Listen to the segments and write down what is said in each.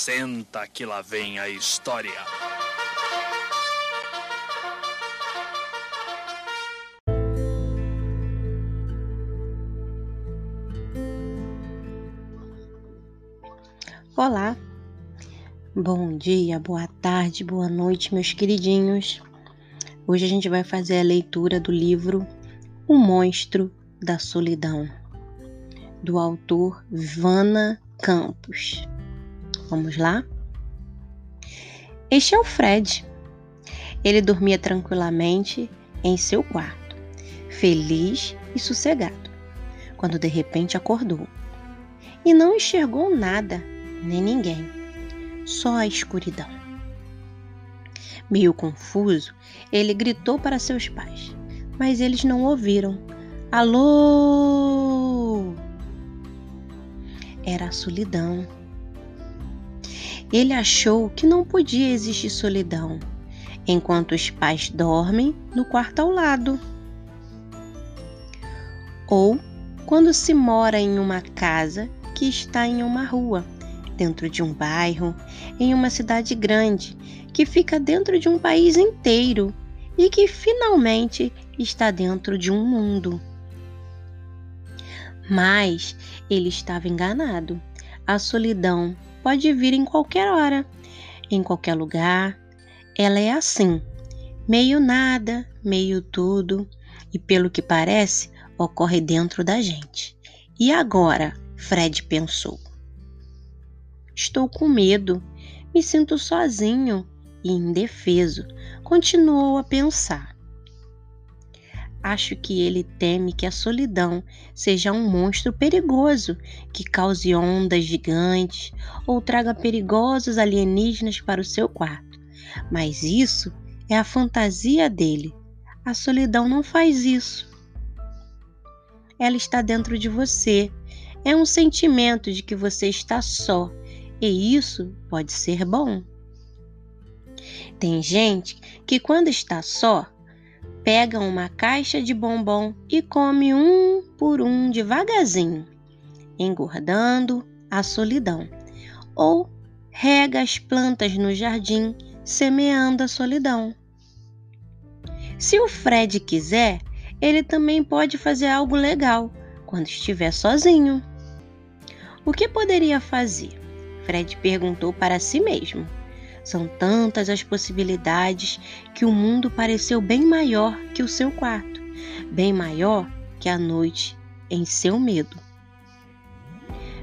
Senta que lá vem a história. Olá, bom dia, boa tarde, boa noite, meus queridinhos. Hoje a gente vai fazer a leitura do livro O Monstro da Solidão, do autor Vana Campos. Vamos lá? Este é o Fred. Ele dormia tranquilamente em seu quarto, feliz e sossegado, quando de repente acordou e não enxergou nada nem ninguém, só a escuridão. Meio confuso, ele gritou para seus pais, mas eles não ouviram. Alô! Era a solidão. Ele achou que não podia existir solidão enquanto os pais dormem no quarto ao lado. Ou quando se mora em uma casa que está em uma rua dentro de um bairro, em uma cidade grande, que fica dentro de um país inteiro e que finalmente está dentro de um mundo. Mas ele estava enganado. A solidão pode vir em qualquer hora, em qualquer lugar. Ela é assim, meio nada, meio tudo, e pelo que parece, ocorre dentro da gente. E agora? Fred pensou. Estou com medo, me sinto sozinho e indefeso. Continuou a pensar. Acho que ele teme que a solidão seja um monstro perigoso que cause ondas gigantes ou traga perigosos alienígenas para o seu quarto. Mas isso é a fantasia dele. A solidão não faz isso. Ela está dentro de você. É um sentimento de que você está só e isso pode ser bom. Tem gente que, quando está só, pega uma caixa de bombom e come um por um devagarzinho, engordando a solidão. Ou rega as plantas no jardim, semeando a solidão. Se o Fred quiser, ele também pode fazer algo legal quando estiver sozinho. O que poderia fazer? Fred perguntou para si mesmo. São tantas as possibilidades que o mundo pareceu bem maior que o seu quarto, bem maior que a noite em seu medo.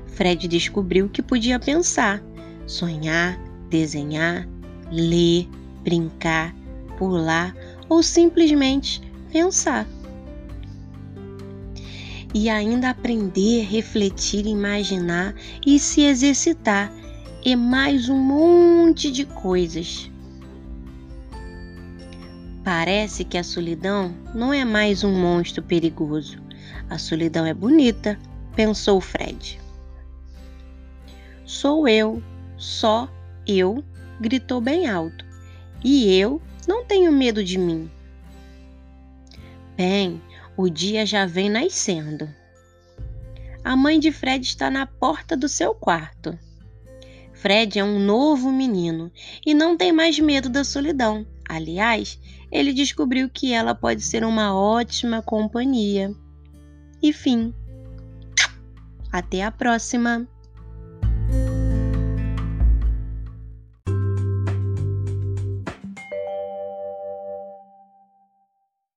Fred descobriu que podia pensar, sonhar, desenhar, ler, brincar, pular ou simplesmente pensar e ainda aprender, refletir, imaginar e se exercitar e mais um monte de coisas. Parece que a solidão não é mais um monstro perigoso. A solidão é bonita, pensou Fred. Sou eu, só eu, gritou bem alto. E eu não tenho medo de mim. Bem, o dia já vem nascendo. A mãe de Fred está na porta do seu quarto. Fred é um novo menino e não tem mais medo da solidão. Aliás, ele descobriu que ela pode ser uma ótima companhia. E fim. Até a próxima!